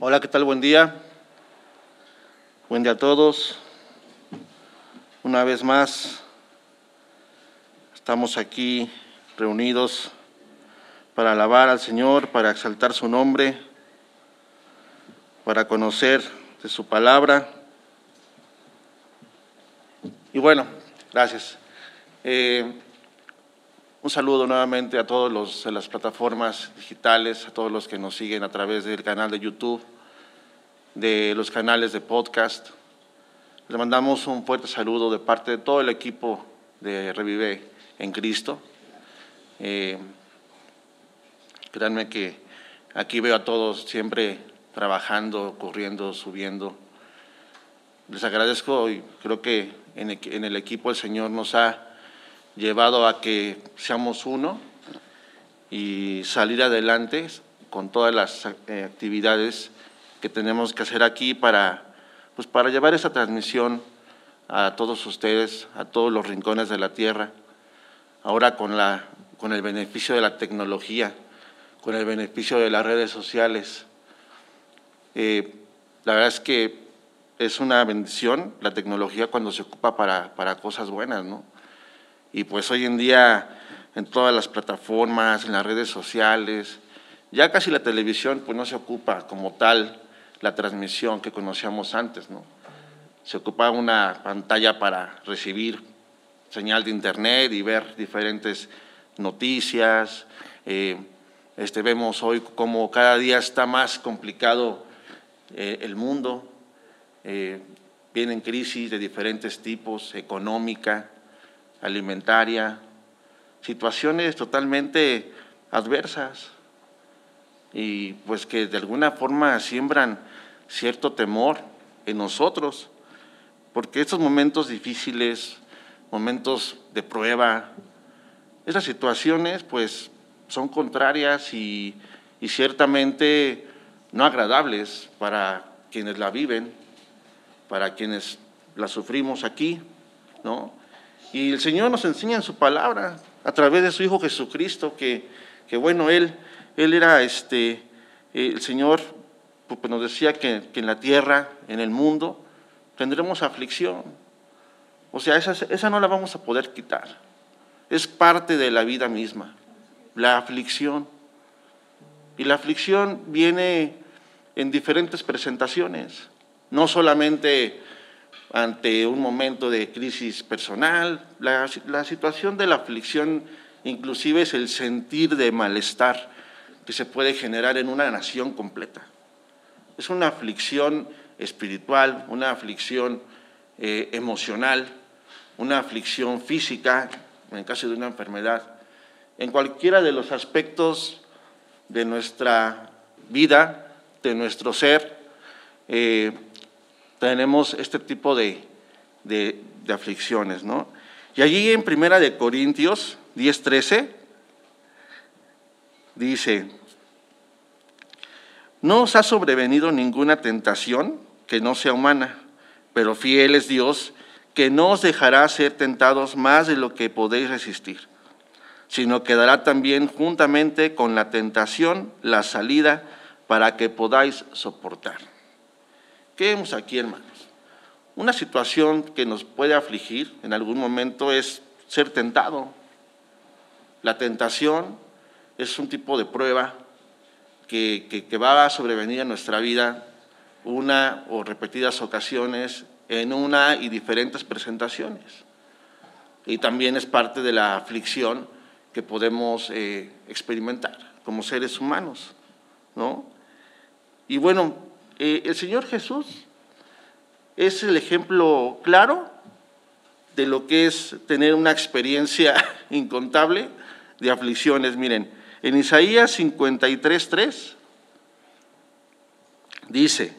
Hola, ¿qué tal? Buen día. Buen día a todos. Una vez más, estamos aquí reunidos para alabar al Señor, para exaltar su nombre, para conocer de su palabra. Y bueno, gracias. Eh, un saludo nuevamente a todos los de las plataformas digitales, a todos los que nos siguen a través del canal de YouTube, de los canales de podcast. Les mandamos un fuerte saludo de parte de todo el equipo de Revive en Cristo. Eh, créanme que aquí veo a todos siempre trabajando, corriendo, subiendo. Les agradezco y creo que en el equipo el Señor nos ha llevado a que seamos uno y salir adelante con todas las eh, actividades que tenemos que hacer aquí para, pues para llevar esa transmisión a todos ustedes, a todos los rincones de la tierra, ahora con, la, con el beneficio de la tecnología, con el beneficio de las redes sociales. Eh, la verdad es que es una bendición la tecnología cuando se ocupa para, para cosas buenas, ¿no? Y pues hoy en día en todas las plataformas, en las redes sociales, ya casi la televisión pues no se ocupa como tal la transmisión que conocíamos antes, ¿no? Se ocupa una pantalla para recibir señal de internet y ver diferentes noticias. Eh, este, vemos hoy como cada día está más complicado eh, el mundo, eh, vienen crisis de diferentes tipos, económica, alimentaria, situaciones totalmente adversas y pues que de alguna forma siembran cierto temor en nosotros, porque estos momentos difíciles, momentos de prueba, esas situaciones pues son contrarias y, y ciertamente no agradables para quienes la viven, para quienes la sufrimos aquí, ¿no? Y el Señor nos enseña en su palabra, a través de su Hijo Jesucristo, que, que bueno, Él, Él era este, el Señor pues, nos decía que, que, en la tierra, en el mundo, tendremos aflicción. O sea, esa, esa no la vamos a poder quitar. Es parte de la vida misma, la aflicción. Y la aflicción viene en diferentes presentaciones, no solamente ante un momento de crisis personal. La, situación de la aflicción inclusive es el sentir de malestar que se puede generar en una nación completa. Es una aflicción espiritual, una aflicción eh, emocional, una aflicción física, en caso de una enfermedad. En cualquiera de los aspectos de nuestra vida, de nuestro ser, eh, tenemos este tipo de, aflicciones, ¿no? Y allí en Primera de Corintios 10:13 dice, no os ha sobrevenido ninguna tentación que no sea humana, pero fiel es Dios que no os dejará ser tentados más de lo que podéis resistir, sino que dará también juntamente con la tentación la salida para que podáis soportar. ¿Qué vemos aquí, hermanos? Una situación que nos puede afligir en algún momento es ser tentado. La tentación es un tipo de prueba que, va a sobrevenir en nuestra vida una o repetidas ocasiones en una y diferentes presentaciones. Y también es parte de la aflicción que podemos eh, experimentar como seres humanos. ¿no? Y bueno, eh, el Señor Jesús es el ejemplo claro de lo que es tener una experiencia incontable de aflicciones. Miren, en Isaías 53.3 dice,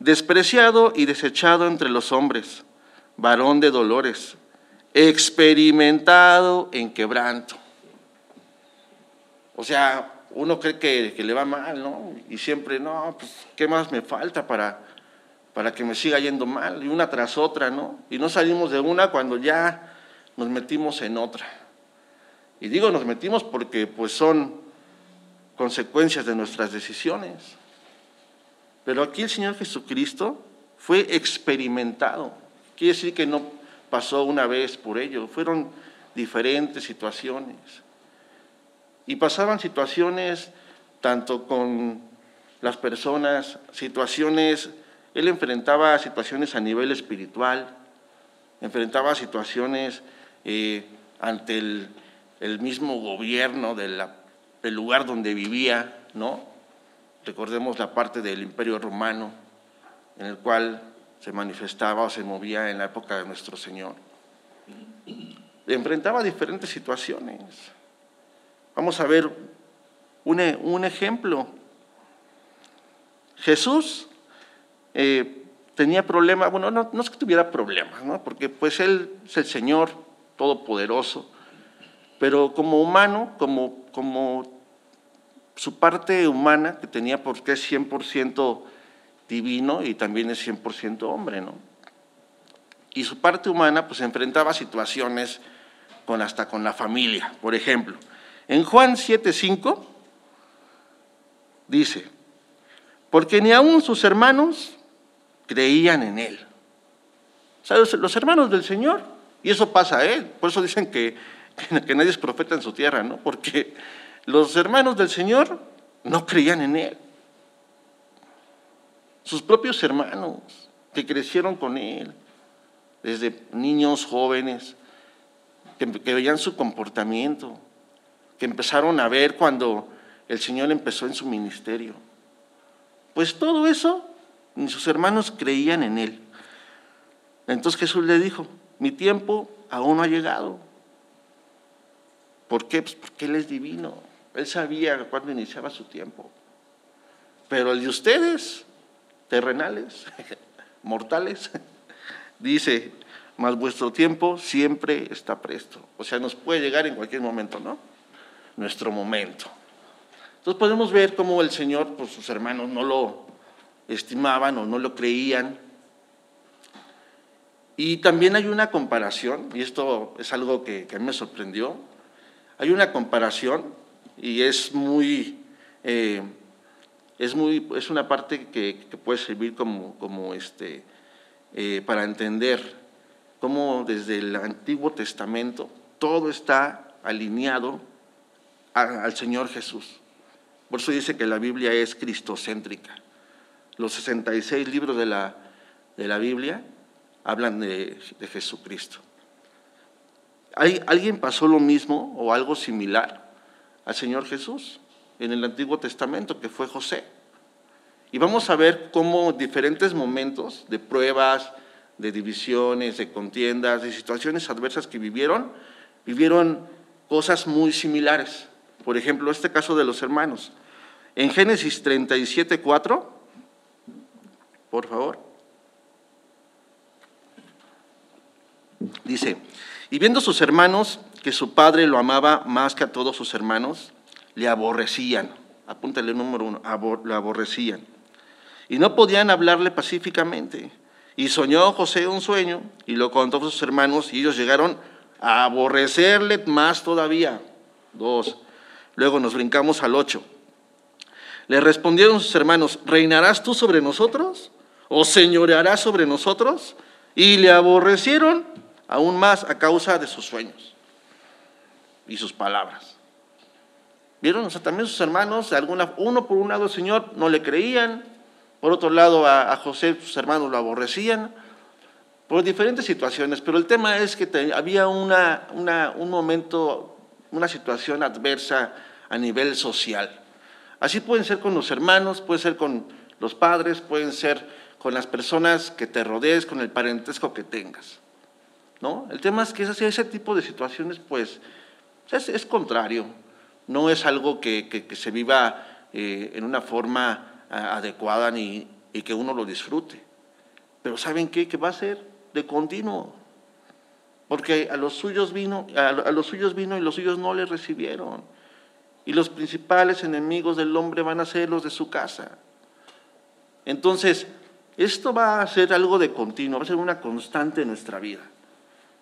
despreciado y desechado entre los hombres, varón de dolores, experimentado en quebranto. O sea, uno cree que, le va mal, ¿no? Y siempre, no, pues, ¿qué más me falta para, para que me siga yendo mal? Y una tras otra, ¿no? Y no salimos de una cuando ya nos metimos en otra. Y digo nos metimos porque pues son consecuencias de nuestras decisiones. Pero aquí el Señor Jesucristo fue experimentado. Quiere decir que no pasó una vez por ello, fueron diferentes situaciones. Y pasaban situaciones tanto con las personas, situaciones, él enfrentaba situaciones a nivel espiritual, enfrentaba situaciones eh, ante el, mismo gobierno del lugar donde vivía, ¿no? Recordemos la parte del imperio romano, en el cual se manifestaba o se movía en la época de nuestro Señor. Enfrentaba diferentes situaciones. Vamos a ver un, un ejemplo. Jesús eh, tenía problemas, bueno, no, no, es que tuviera problemas, ¿no? porque pues Él es el Señor Todopoderoso, pero como humano, como, como su parte humana que tenía porque es 100% divino y también es 100% hombre, ¿no? Y su parte humana pues enfrentaba situaciones con hasta con la familia, por ejemplo. En Juan 7:5 dice, porque ni aun sus hermanos creían en él. ¿Sabes? Los hermanos del Señor, y eso pasa a él, por eso dicen que, que nadie es profeta en su tierra, ¿no? Porque los hermanos del Señor no creían en él sus propios hermanos que crecieron con él, desde niños jóvenes, que, veían su comportamiento, que empezaron a ver cuando el Señor empezó en su ministerio. Pues todo eso, ni sus hermanos creían en él. Entonces Jesús le dijo, mi tiempo aún no ha llegado. ¿Por qué? Pues porque Él es divino. Él sabía cuándo iniciaba su tiempo. Pero el de ustedes terrenales, mortales, dice, mas vuestro tiempo siempre está presto. O sea, nos puede llegar en cualquier momento, ¿no? Nuestro momento. Entonces podemos ver cómo el Señor, pues sus hermanos no lo estimaban o no lo creían. Y también hay una comparación, y esto es algo que, a mí me sorprendió, hay una comparación y es muy... Eh, es, muy, es una parte que, puede servir como, como este, eh, para entender cómo desde el Antiguo Testamento todo está alineado al Señor Jesús. Por eso dice que la Biblia es cristocéntrica. Los 66 libros de la, de la Biblia hablan de, de Jesucristo. ¿Alguien pasó lo mismo o algo similar al Señor Jesús? en el Antiguo Testamento, que fue José. Y vamos a ver cómo diferentes momentos de pruebas, de divisiones, de contiendas, de situaciones adversas que vivieron, vivieron cosas muy similares. Por ejemplo, este caso de los hermanos. En Génesis 37, 4, por favor, dice, y viendo sus hermanos que su padre lo amaba más que a todos sus hermanos, le aborrecían. Apúntale el número uno, le aborrecían. Y no podían hablarle pacíficamente. Y soñó José un sueño y lo contó a sus hermanos y ellos llegaron a aborrecerle más todavía. Dos. Luego nos brincamos al ocho. Le respondieron sus hermanos, ¿reinarás tú sobre nosotros? ¿O señorearás sobre nosotros? Y le aborrecieron aún más a causa de sus sueños y sus palabras. ¿Vieron? O sea, también sus hermanos, alguna, uno por un lado el Señor no le creían, por otro lado a, José sus hermanos lo aborrecían, por diferentes situaciones, pero el tema es que había una, un momento, una situación adversa a nivel social. Así pueden ser con los hermanos, puede ser con los padres, pueden ser con las personas que te rodees, con el parentesco que tengas. ¿no? El tema es que ese, ese tipo de situaciones, pues, es, es contrario no es algo que, se viva eh, en una forma adecuada ni, y que uno lo disfrute. Pero ¿saben qué? Que va a ser de continuo. Porque a los suyos vino, a, los suyos vino y los suyos no le recibieron. Y los principales enemigos del hombre van a ser los de su casa. Entonces, esto va a ser algo de continuo, va a ser una constante en nuestra vida.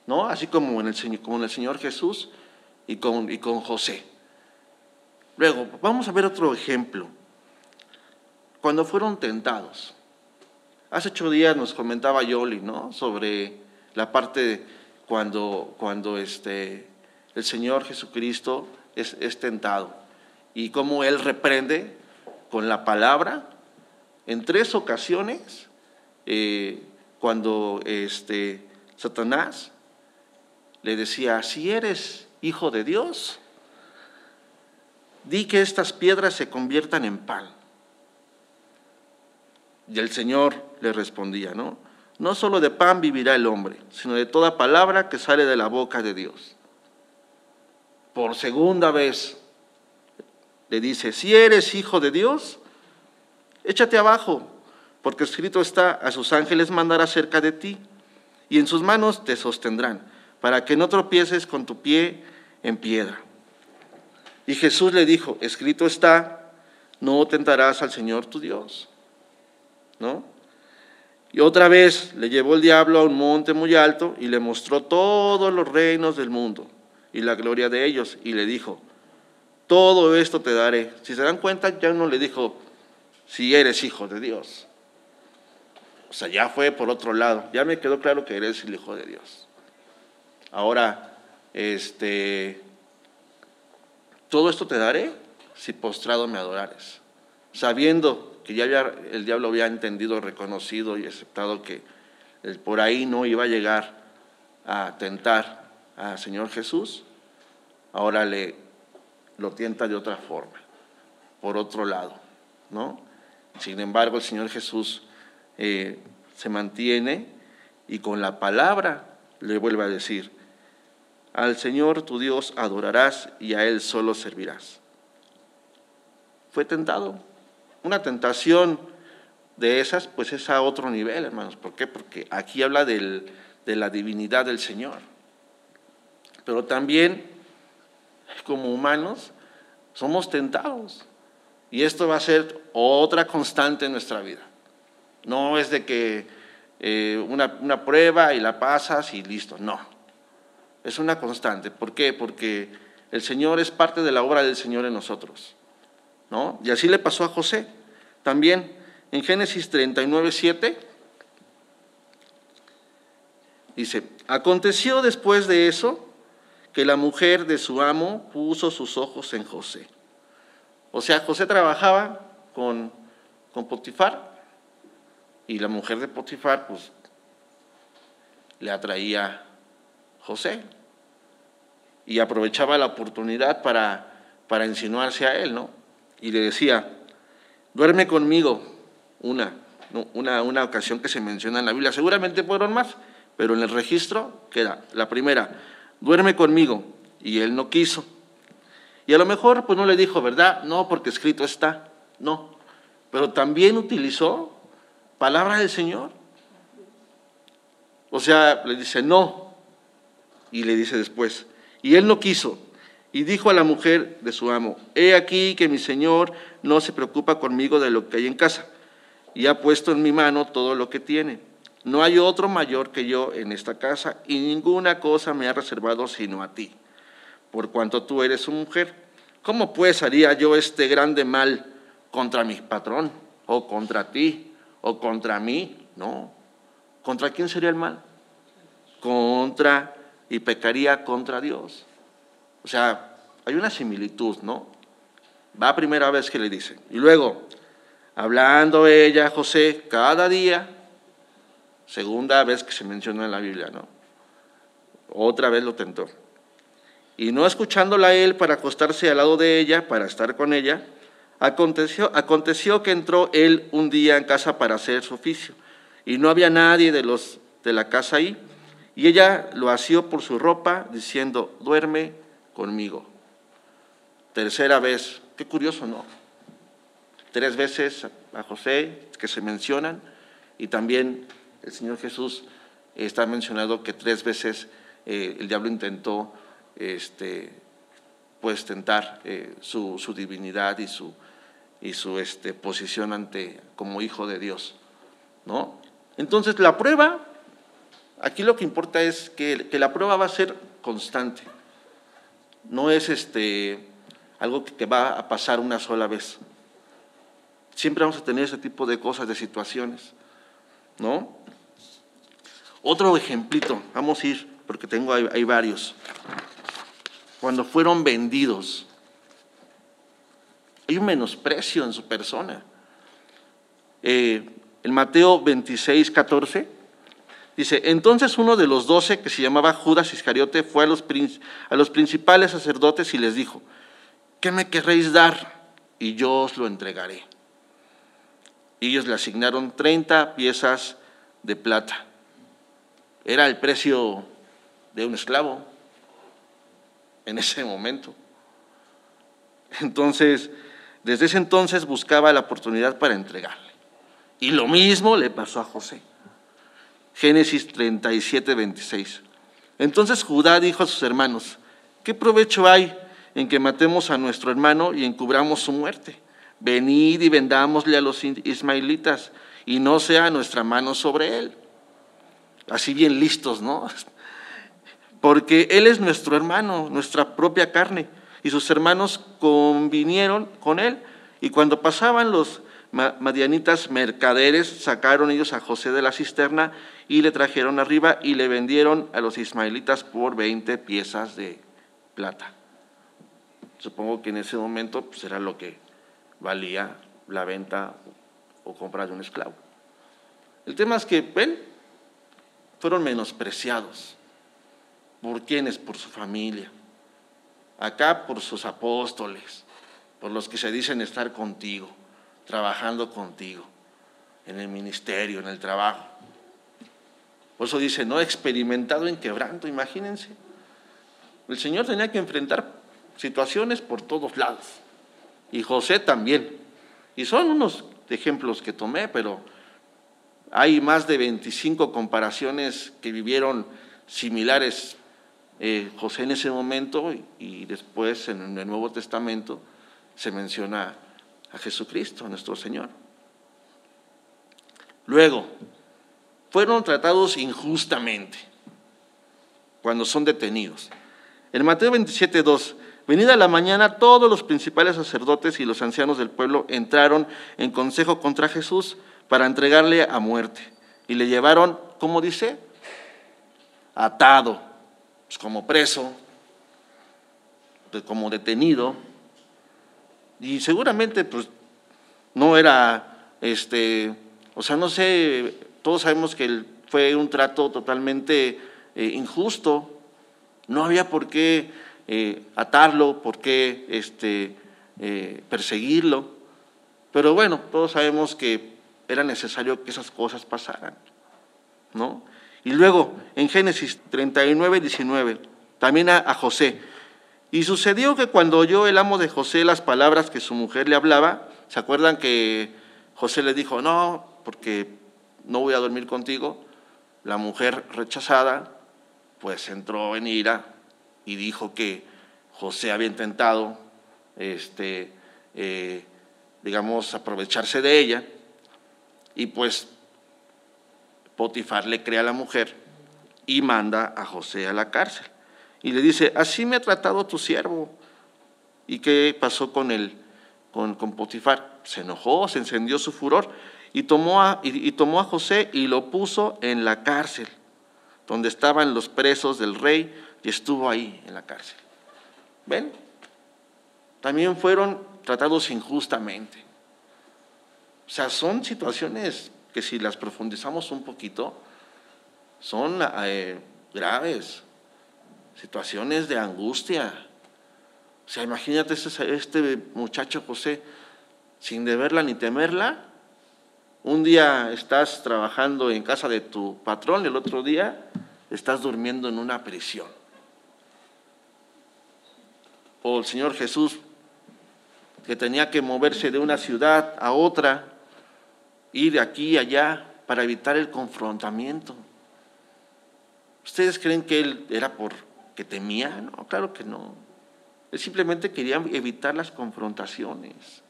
¿No? Así como en el, como en el Señor Jesús y con, y con José. Luego, vamos a ver otro ejemplo. cuando fueron tentados. Hace ocho días nos comentaba Yoli, ¿no? Sobre la parte cuando, cuando este, el Señor Jesucristo es, tentado y cómo Él reprende con la palabra en tres ocasiones eh, cuando este, Satanás le decía, si eres hijo de Dios, di que estas piedras se conviertan en pan. Y el Señor le respondía, ¿no? No solo de pan vivirá el hombre, sino de toda palabra que sale de la boca de Dios. Por segunda vez le dice, si eres hijo de Dios, échate abajo, porque escrito está, a sus ángeles mandará cerca de ti, y en sus manos te sostendrán, para que no tropieces con tu pie en piedra. Y Jesús le dijo, escrito está, no tentarás al Señor tu Dios. ¿No? Y otra vez le llevó el diablo a un monte muy alto y le mostró todos los reinos del mundo y la gloria de ellos. Y le dijo, todo esto te daré. Si se dan cuenta, ya no le dijo, si eres hijo de Dios. O sea, ya fue por otro lado. Ya me quedó claro que eres el hijo de Dios. Ahora, este, todo esto te daré si postrado me adorares. Sabiendo que ya el diablo había entendido, reconocido y aceptado que por ahí no iba a llegar a tentar al Señor Jesús, ahora le lo tienta de otra forma, por otro lado, ¿no? Sin embargo, el Señor Jesús eh, se mantiene y con la palabra le vuelve a decir, al Señor tu Dios adorarás y a Él solo servirás. Fue tentado. Una tentación de esas, pues es a otro nivel, hermanos. ¿Por qué? Porque aquí habla de la divinidad del Señor. Pero también, como humanos, somos tentados. Y esto va a ser otra constante en nuestra vida. No es de que eh, una, una prueba y la pasas y listo. No es una constante. ¿Por qué? Porque el Señor es parte de la obra del Señor en nosotros. Y así le pasó a José. También en Génesis 39, 7 dice, aconteció después de eso que la mujer de su amo puso sus ojos en José. O sea, José trabajaba con, con Potifar y la mujer de Potifar pues le atraía José. Y aprovechaba la oportunidad para, para insinuarse a él, ¿no? Y le decía, duerme conmigo, una, una, una ocasión que se menciona en la Biblia. Seguramente fueron más, pero en el registro queda la primera, duerme conmigo. Y él no quiso. Y a lo mejor pues no le dijo, ¿verdad? No, porque escrito está. No. Pero también utilizó palabra del Señor. O sea, le dice, no, y le dice después, y él no quiso, y dijo a la mujer de su amo, he aquí que mi señor no se preocupa conmigo de lo que hay en casa, y ha puesto en mi mano todo lo que tiene. No hay otro mayor que yo en esta casa, y ninguna cosa me ha reservado sino a ti, por cuanto tú eres su mujer. ¿Cómo pues haría yo este grande mal contra mi patrón, o contra ti, o contra mí? No. ¿Contra quién sería el mal? Contra y pecaría contra Dios. O sea, hay una similitud, ¿no? Va primera vez que le dice. Y luego, hablando ella, José, cada día, segunda vez que se menciona en la Biblia, ¿no? Otra vez lo tentó. Y no escuchándola él para acostarse al lado de ella, para estar con ella, aconteció, aconteció que entró él un día en casa para hacer su oficio. Y no había nadie de los de la casa ahí y ella lo asió por su ropa, diciendo, duerme conmigo. Tercera vez, qué curioso, ¿no? Tres veces a José que se mencionan y también el Señor Jesús está mencionado que tres veces eh, el diablo intentó este, pues tentar eh, su, divinidad y su, y su este, posición ante como hijo de Dios. ¿no? Entonces la prueba Aquí lo que importa es que, la prueba va a ser constante. No es este, algo que te va a pasar una sola vez, Siempre vamos a tener ese tipo de cosas, de situaciones, ¿no? Otro ejemplito, vamos a ir, porque tengo, hay, varios. Cuando fueron vendidos, hay un menosprecio en su persona. Eh, en Mateo 26, 14, dice, entonces uno de los doce, que se llamaba Judas Iscariote, fue a los, a los principales sacerdotes y les dijo, ¿qué me querréis dar? Y yo os lo entregaré. Ellos le asignaron 30 piezas de plata. Era el precio de un esclavo en ese momento. Entonces, desde ese entonces buscaba la oportunidad para entregarle. Y lo mismo le pasó a José. Génesis 37, 26. Entonces Judá dijo a sus hermanos, ¿qué provecho hay en que matemos a nuestro hermano y encubramos su muerte? Venid y vendámosle a los ismaelitas y no sea nuestra mano sobre él así bien listos, ¿no? Porque Él es nuestro hermano, nuestra propia carne, y sus hermanos convinieron con Él, y cuando pasaban los madianitas mercaderes, sacaron ellos a José de la cisterna y le trajeron arriba y le vendieron a los ismaelitas por 20 piezas de plata. Supongo que en ese momento pues, era lo que valía la venta o compra de un esclavo. El tema es que, ven, fueron menospreciados. ¿Por quiénes? Por su familia. Acá por sus apóstoles, por los que se dicen estar contigo, trabajando contigo, en el ministerio, en el trabajo. Por eso dice, no experimentado en quebranto, imagínense. El Señor tenía que enfrentar situaciones por todos lados. Y José también. Y son unos ejemplos que tomé, pero hay más de 25 comparaciones que vivieron similares eh, José en ese momento y después en el Nuevo Testamento se menciona a Jesucristo, nuestro Señor. Luego, fueron tratados injustamente cuando son detenidos. En Mateo 27, 2, venida la mañana, todos los principales sacerdotes y los ancianos del pueblo entraron en consejo contra Jesús para entregarle a muerte. Y le llevaron, ¿cómo dice? Atado, pues como preso, pues como detenido. Y seguramente, pues, no era, este, o sea, no sé, todos sabemos que fue un trato totalmente eh, injusto. No había por qué eh, atarlo, por qué este, eh, perseguirlo. Pero bueno, todos sabemos que era necesario que esas cosas pasaran. ¿no? Y luego, en Génesis 39, 19, también a, José. Y sucedió que cuando oyó el amo de José las palabras que su mujer le hablaba, ¿se acuerdan que José le dijo, no, porque no voy a dormir contigo? La mujer rechazada, pues entró en ira y dijo que José había intentado, este, eh, digamos, aprovecharse de ella y pues Potifar le crea a la mujer y manda a José a la cárcel. Y le dice, así me ha tratado tu siervo. ¿Y qué pasó con él? Con, Potifar. Se enojó, se encendió su furor y tomó, a, y tomó a José y lo puso en la cárcel, donde estaban los presos del rey, y estuvo ahí en la cárcel. ¿Ven? También fueron tratados injustamente. O sea, son situaciones que si las profundizamos un poquito, son eh, graves, situaciones de angustia. O sea, imagínate este, muchacho José, sin deberla ni temerla, un día estás trabajando en casa de tu patrón el otro día estás durmiendo en una prisión. O el Señor Jesús, que tenía que moverse de una ciudad a otra, ir de aquí y allá para evitar el confrontamiento. ¿Ustedes creen que él era porque temía? No, claro que no. Él simplemente quería evitar las confrontaciones,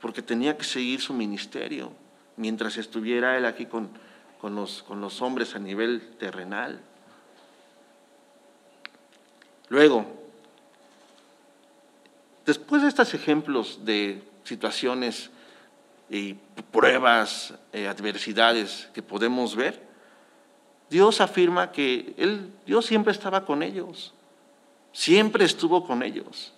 porque tenía que seguir su ministerio mientras estuviera él aquí con, con, los, con los hombres a nivel terrenal. Luego, después de estos ejemplos de situaciones y pruebas, eh, adversidades que podemos ver, Dios afirma que él, Dios siempre estaba con ellos, siempre estuvo con ellos.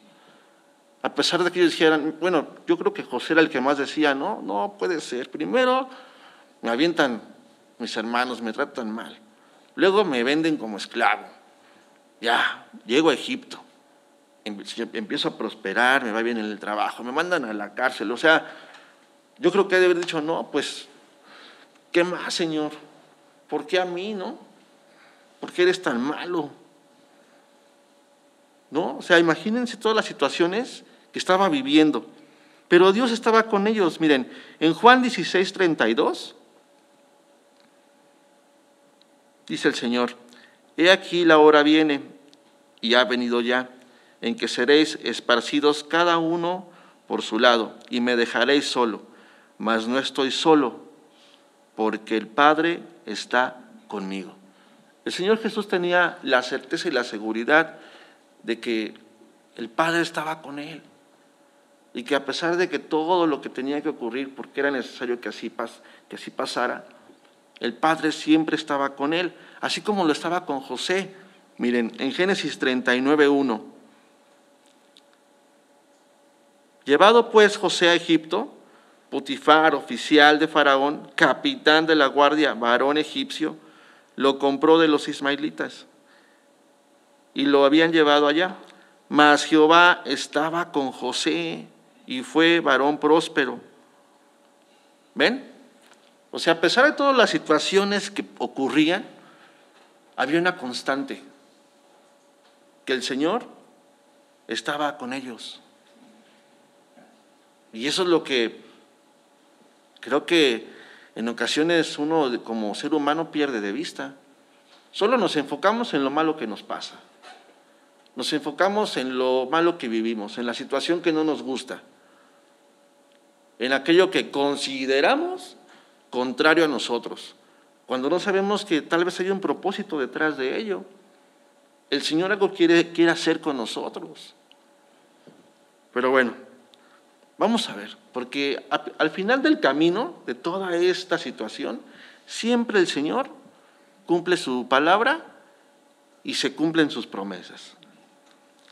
A pesar de que ellos dijeran, bueno, yo creo que José era el que más decía, no, no puede ser. Primero me avientan mis hermanos, me tratan mal. Luego me venden como esclavo. Ya, llego a Egipto. Em, empiezo a prosperar, me va bien en el trabajo, me mandan a la cárcel. O sea, yo creo que debe haber dicho, no, pues, ¿qué más, Señor? ¿Por qué a mí, no? ¿Por qué eres tan malo? ¿No? O sea, imagínense todas las situaciones que estaba viviendo. Pero Dios estaba con ellos. Miren, en Juan 16, 32, dice el Señor, he aquí la hora viene y ha venido ya, en que seréis esparcidos cada uno por su lado y me dejaréis solo, mas no estoy solo, porque el Padre está conmigo. El Señor Jesús tenía la certeza y la seguridad de que el Padre estaba con él y que a pesar de que todo lo que tenía que ocurrir, porque era necesario que así, que así pasara, el Padre siempre estaba con él, así como lo estaba con José. Miren, en Génesis 39.1, llevado pues José a Egipto, Potifar, oficial de Faraón, capitán de la guardia, varón egipcio, lo compró de los ismaelitas y lo habían llevado allá. Mas Jehová estaba con José y fue varón próspero. ¿Ven? O sea, a pesar de todas las situaciones que ocurrían, había una constante, que el Señor estaba con ellos. Y eso es lo que Creo que en ocasiones uno como ser humano pierde de vista. Solo nos enfocamos en lo malo que nos pasa. Nos enfocamos en lo malo que vivimos, en la situación que no nos gusta, en aquello que consideramos contrario a nosotros, cuando no sabemos que tal vez hay un propósito detrás de ello. El Señor algo quiere, quiere hacer con nosotros. Pero bueno, Vamos a ver, porque al final del camino de toda esta situación, siempre el Señor cumple su palabra y se cumplen sus promesas.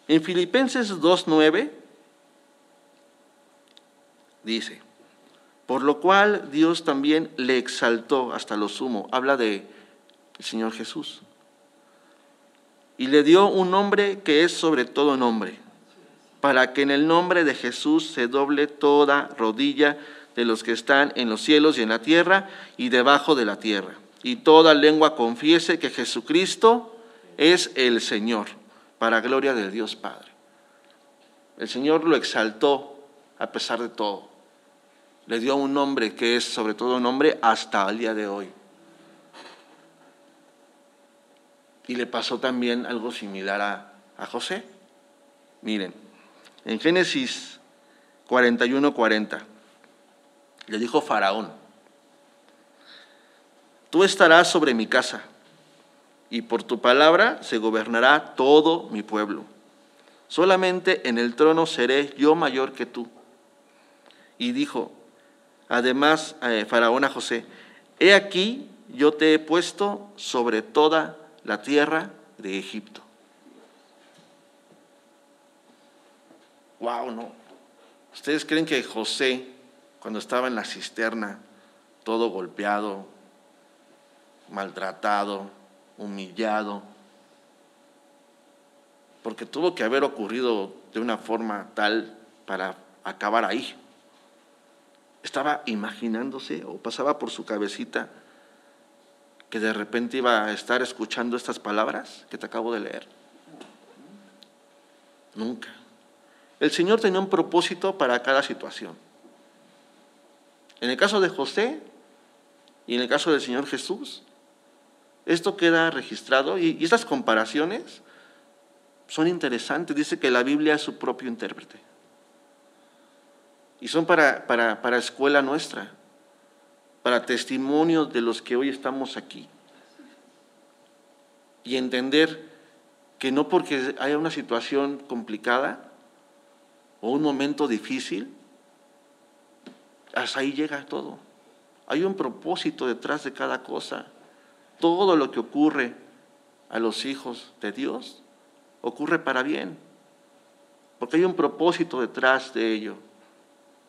En Filipenses 2.9 dice, por lo cual Dios también le exaltó hasta lo sumo, habla de Señor Jesús, y le dio un nombre que es sobre todo nombre para que en el nombre de Jesús se doble toda rodilla de los que están en los cielos y en la tierra y debajo de la tierra, y toda lengua confiese que Jesucristo es el Señor, para gloria de Dios Padre. El Señor lo exaltó a pesar de todo. Le dio un nombre que es sobre todo un nombre hasta el día de hoy. Y le pasó también algo similar a, a José. Miren, en Génesis 41, 40, le dijo Faraón, tú estarás sobre mi casa y por tu palabra se gobernará todo mi pueblo. Solamente en el trono seré yo mayor que tú. Y dijo, además, eh, Faraón a José, he aquí yo te he puesto sobre toda la tierra de Egipto. Wow, ¿no? ¿Ustedes creen que José, cuando estaba en la cisterna, todo golpeado, maltratado, humillado, porque tuvo que haber ocurrido de una forma tal para acabar ahí. Estaba imaginándose o pasaba por su cabecita que de repente iba a estar escuchando estas palabras que te acabo de leer. Nunca. El Señor tenía un propósito para cada situación. En el caso de José y en el caso del Señor Jesús, esto queda registrado y, estas comparaciones son interesantes. Dice que la Biblia es su propio intérprete. Y son para, para, para escuela nuestra, para testimonio de los que hoy estamos aquí. Y entender que no porque haya una situación complicada, o un momento difícil, hasta ahí llega todo. Hay un propósito detrás de cada cosa. Todo lo que ocurre a los hijos de Dios ocurre para bien. Porque hay un propósito detrás de ello.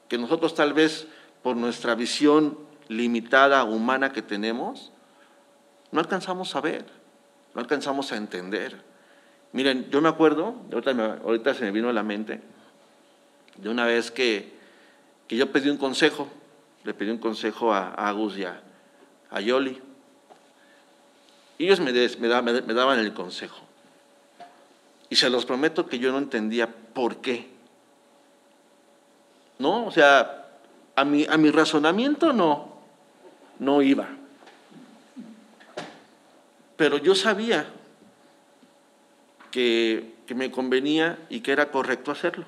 Que nosotros tal vez por nuestra visión limitada humana que tenemos, no alcanzamos a ver, no alcanzamos a entender. Miren, yo me acuerdo, ahorita, se me vino a la mente, de una vez que, yo pedí un consejo, le pedí un consejo a, Agus y a, Yoli. Ellos me, me, daban el consejo. Y se los prometo que yo no entendía por qué. ¿No? O sea, a mi, a mi razonamiento no, no iba. Pero yo sabía que, me convenía y que era correcto hacerlo.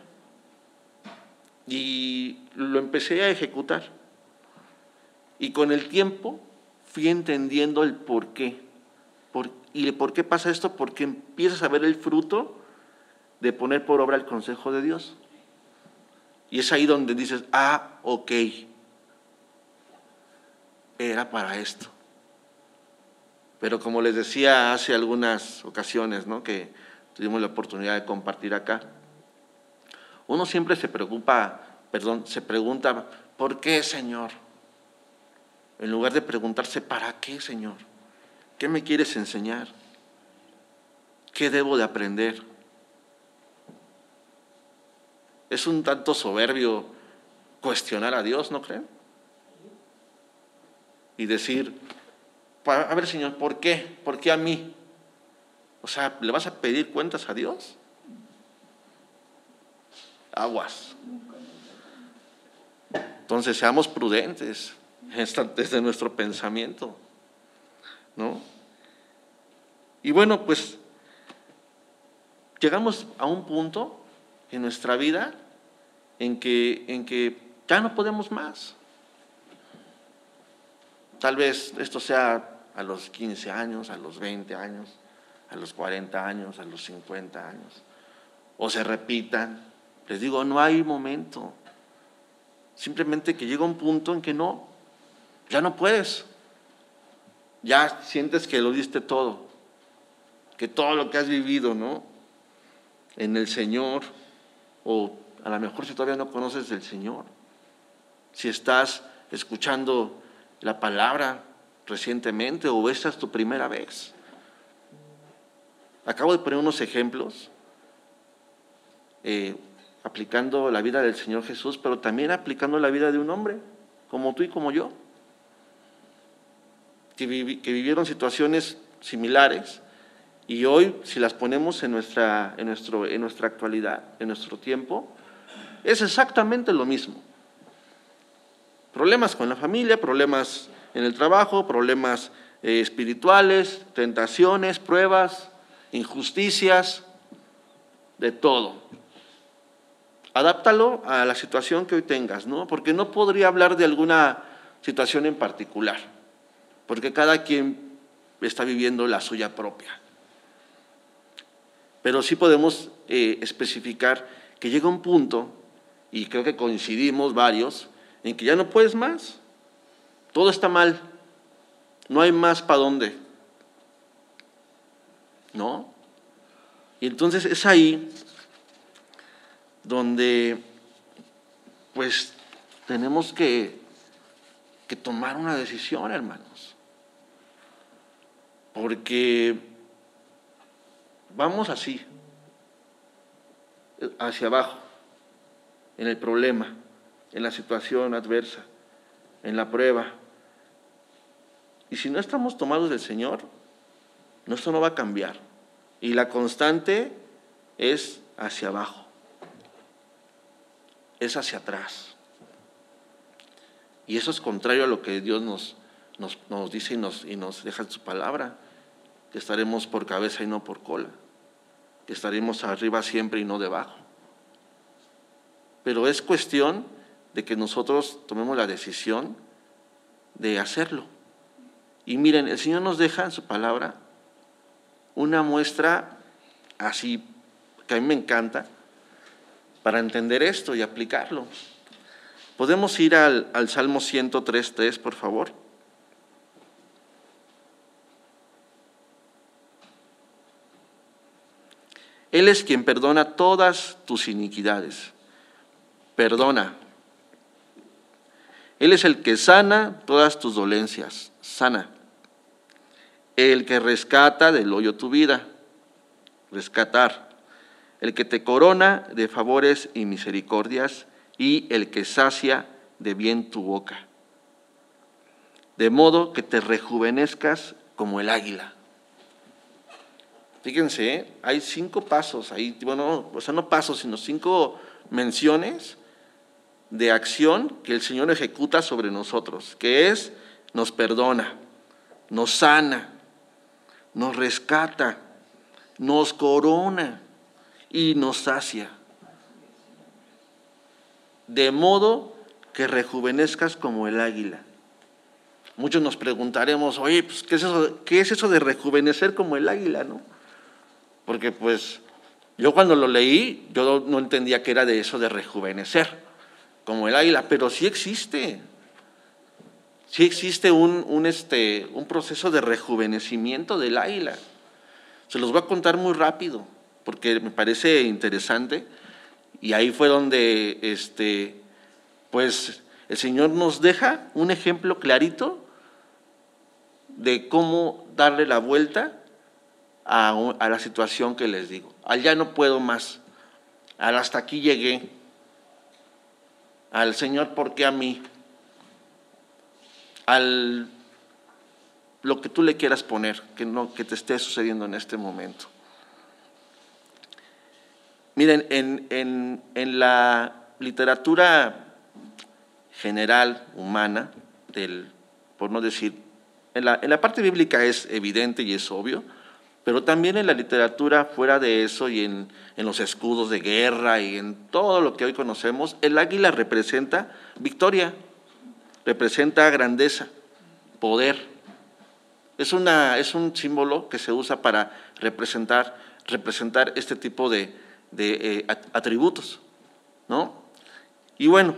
Y lo empecé a ejecutar. Y con el tiempo fui entendiendo el por qué. Por, ¿Y por qué pasa esto? Porque empiezas a ver el fruto de poner por obra el consejo de Dios. Y es ahí donde dices, ah, ok, era para esto. Pero como les decía hace algunas ocasiones, ¿no? que tuvimos la oportunidad de compartir acá. Uno siempre se preocupa, perdón, se pregunta, ¿por qué, Señor? En lugar de preguntarse, ¿para qué, Señor? ¿Qué me quieres enseñar? ¿Qué debo de aprender? Es un tanto soberbio cuestionar a Dios, ¿no creen? Y decir, a ver, Señor, ¿por qué? ¿Por qué a mí? O sea, ¿le vas a pedir cuentas a Dios? Aguas. Entonces, seamos prudentes desde nuestro pensamiento. ¿No? Y bueno, pues llegamos a un punto en nuestra vida en que, en que ya no podemos más. Tal vez esto sea a los 15 años, a los 20 años, a los 40 años, a los 50 años, o se repitan. Les digo, no hay momento. Simplemente que llega un punto en que no, ya no puedes. Ya sientes que lo diste todo, que todo lo que has vivido, ¿no? En el Señor, o a lo mejor si todavía no conoces del Señor, si estás escuchando la palabra recientemente o esta es tu primera vez. Acabo de poner unos ejemplos eh, aplicando la vida del Señor Jesús, pero también aplicando la vida de un hombre, como tú y como yo, que, vivieron situaciones similares y hoy, si las ponemos en nuestra, en, nuestro, en nuestra actualidad, en nuestro tiempo, es exactamente lo mismo. Problemas con la familia, problemas en el trabajo, problemas eh, espirituales, tentaciones, pruebas, injusticias, de todo. Adáptalo a la situación que hoy tengas, ¿no? Porque no podría hablar de alguna situación en particular, porque cada quien está viviendo la suya propia. Pero sí podemos eh, especificar que llega un punto, y creo que coincidimos varios, en que ya no puedes más. Todo está mal. No hay más para dónde. ¿No? Y entonces es ahí donde pues tenemos que, que tomar una decisión, hermanos. Porque vamos así, hacia abajo, en el problema, en la situación adversa, en la prueba. Y si no estamos tomados del Señor, esto no va a cambiar. Y la constante es hacia abajo, es hacia atrás. Y eso es contrario a lo que Dios nos, nos, dice y nos, y nos deja en su palabra, que estaremos por cabeza y no por cola, que estaremos arriba siempre y no debajo. Pero es cuestión de que nosotros tomemos la decisión de hacerlo. Y miren, el Señor nos deja en su palabra una muestra así que a mí me encanta para entender esto y aplicarlo. ¿Podemos ir al, al Salmo 103.3, por favor? Él es quien perdona todas tus iniquidades. Perdona. Él es el que sana todas tus dolencias. Sana. El que rescata del hoyo tu vida. Rescatar. El que te corona de favores y misericordias y el que sacia de bien tu boca. De modo que te rejuvenezcas como el águila. Fíjense, ¿eh? hay cinco pasos ahí, bueno, o sea, no pasos, sino cinco menciones de acción que el Señor ejecuta sobre nosotros, que es, nos perdona, nos sana, nos rescata, nos corona y nos sacia. De modo que rejuvenezcas como el águila. Muchos nos preguntaremos, oye, pues, ¿qué es eso, qué es eso de rejuvenecer como el águila? ¿no? Porque pues yo cuando lo leí, yo no entendía que era de eso de rejuvenecer, como el águila, pero sí existe. Sí existe un, un, este, un proceso de rejuvenecimiento del águila. Se los voy a contar muy rápido, porque me parece interesante. Y ahí fue donde este, pues, el Señor nos deja un ejemplo clarito de cómo darle la vuelta a, la situación que les digo. Allá no puedo más. Al hasta aquí llegué. Al Señor, ¿por qué a mí? Al lo que tú le quieras poner, que, no, que te esté sucediendo en este momento. Miren, en, en, en la literatura general humana, del, por no decir, en la, en la parte bíblica es evidente y es obvio, pero también en la literatura, fuera de eso, y en, los escudos de guerra y en todo lo que hoy conocemos, el águila representa victoria, representa grandeza, poder. Es, una, es un símbolo que se usa para representar, representar este tipo de, eh, atributos. ¿no? Y bueno,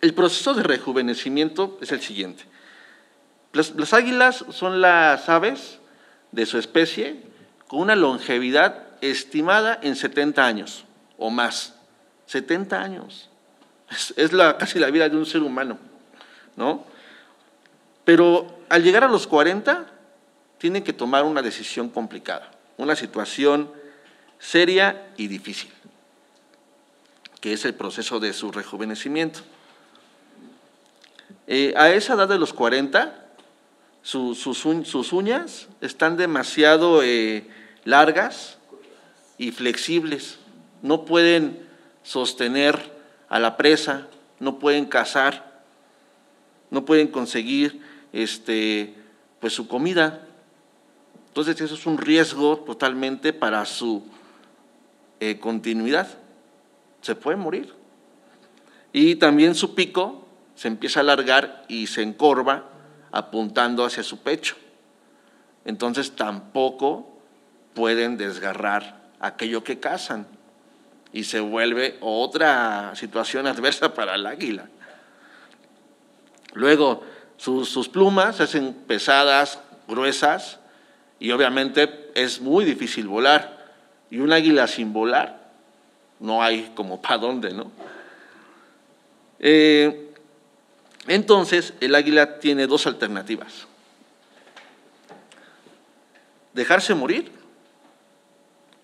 el proceso de rejuvenecimiento es el siguiente. las águilas son las aves de su especie con una longevidad estimada en 70 años o más. 70 años. Es, la, casi la vida de un ser humano, ¿no? Pero al llegar a los 40, tienen que tomar una decisión complicada, una situación seria y difícil, que es el proceso de su rejuvenecimiento. Eh, a esa edad de los 40, sus, uñas están demasiado eh, largas y flexibles. No pueden sostener a la presa, no pueden cazar, no pueden conseguir este, pues su comida. Entonces eso es un riesgo totalmente para su eh, continuidad. Se puede morir. Y también su pico se empieza a alargar y se encorva apuntando hacia su pecho. Entonces tampoco pueden desgarrar aquello que cazan y se vuelve otra situación adversa para el águila. Luego, sus, plumas se hacen pesadas, gruesas, y obviamente es muy difícil volar. Y un águila sin volar, no hay como para dónde, ¿no? Eh, entonces, el águila tiene dos alternativas. Dejarse morir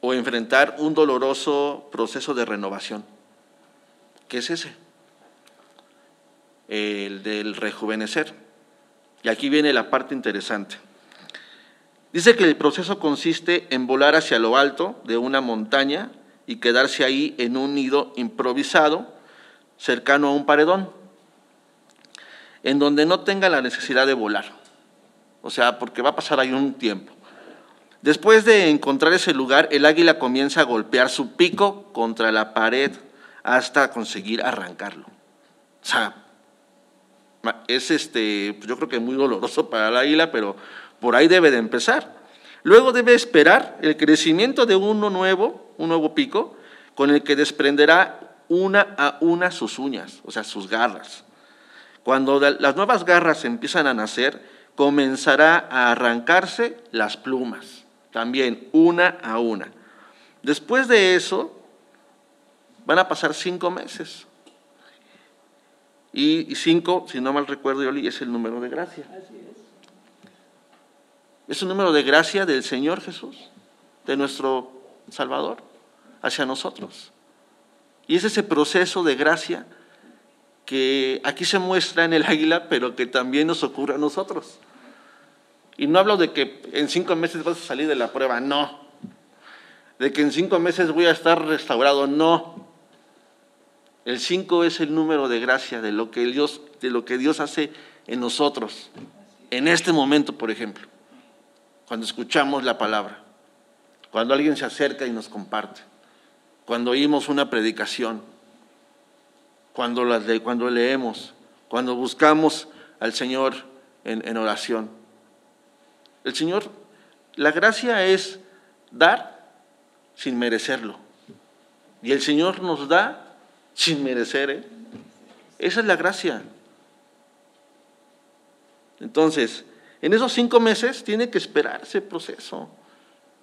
o enfrentar un doloroso proceso de renovación. ¿Qué es ese? El del rejuvenecer. Y aquí viene la parte interesante. Dice que el proceso consiste en volar hacia lo alto de una montaña y quedarse ahí en un nido improvisado cercano a un paredón en donde no tenga la necesidad de volar. O sea, porque va a pasar ahí un tiempo. Después de encontrar ese lugar, el águila comienza a golpear su pico contra la pared hasta conseguir arrancarlo. O sea, es este, yo creo que muy doloroso para el águila, pero por ahí debe de empezar. Luego debe esperar el crecimiento de uno nuevo, un nuevo pico, con el que desprenderá una a una sus uñas, o sea, sus garras. Cuando las nuevas garras empiezan a nacer, comenzará a arrancarse las plumas, también una a una. Después de eso, van a pasar cinco meses. Y cinco, si no mal recuerdo, Yoli, es el número de gracia. Es un número de gracia del Señor Jesús, de nuestro Salvador, hacia nosotros. Y es ese proceso de gracia que aquí se muestra en el águila, pero que también nos ocurre a nosotros. Y no hablo de que en cinco meses vas a salir de la prueba, no. De que en cinco meses voy a estar restaurado, no. El cinco es el número de gracia de lo que Dios, de lo que Dios hace en nosotros, en este momento, por ejemplo, cuando escuchamos la palabra, cuando alguien se acerca y nos comparte, cuando oímos una predicación, cuando, las cuando leemos, cuando buscamos al Señor en oración. El Señor, la gracia es dar sin merecerlo. Y el Señor nos da sin merecer. ¿eh? Esa es la gracia. Entonces, en esos cinco meses tiene que esperar ese proceso.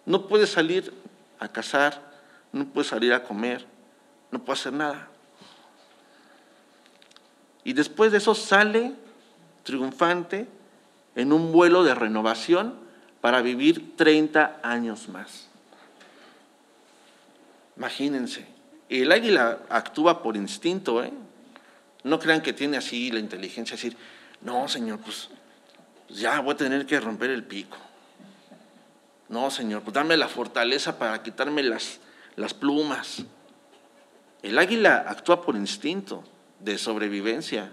No puede salir a cazar, no puede salir a comer, no puede hacer nada. Y después de eso sale triunfante en un vuelo de renovación para vivir 30 años más. Imagínense, el águila actúa por instinto, ¿eh? No crean que tiene así la inteligencia de decir, no, señor, pues ya voy a tener que romper el pico. No, señor, pues dame la fortaleza para quitarme las, las plumas. El águila actúa por instinto de sobrevivencia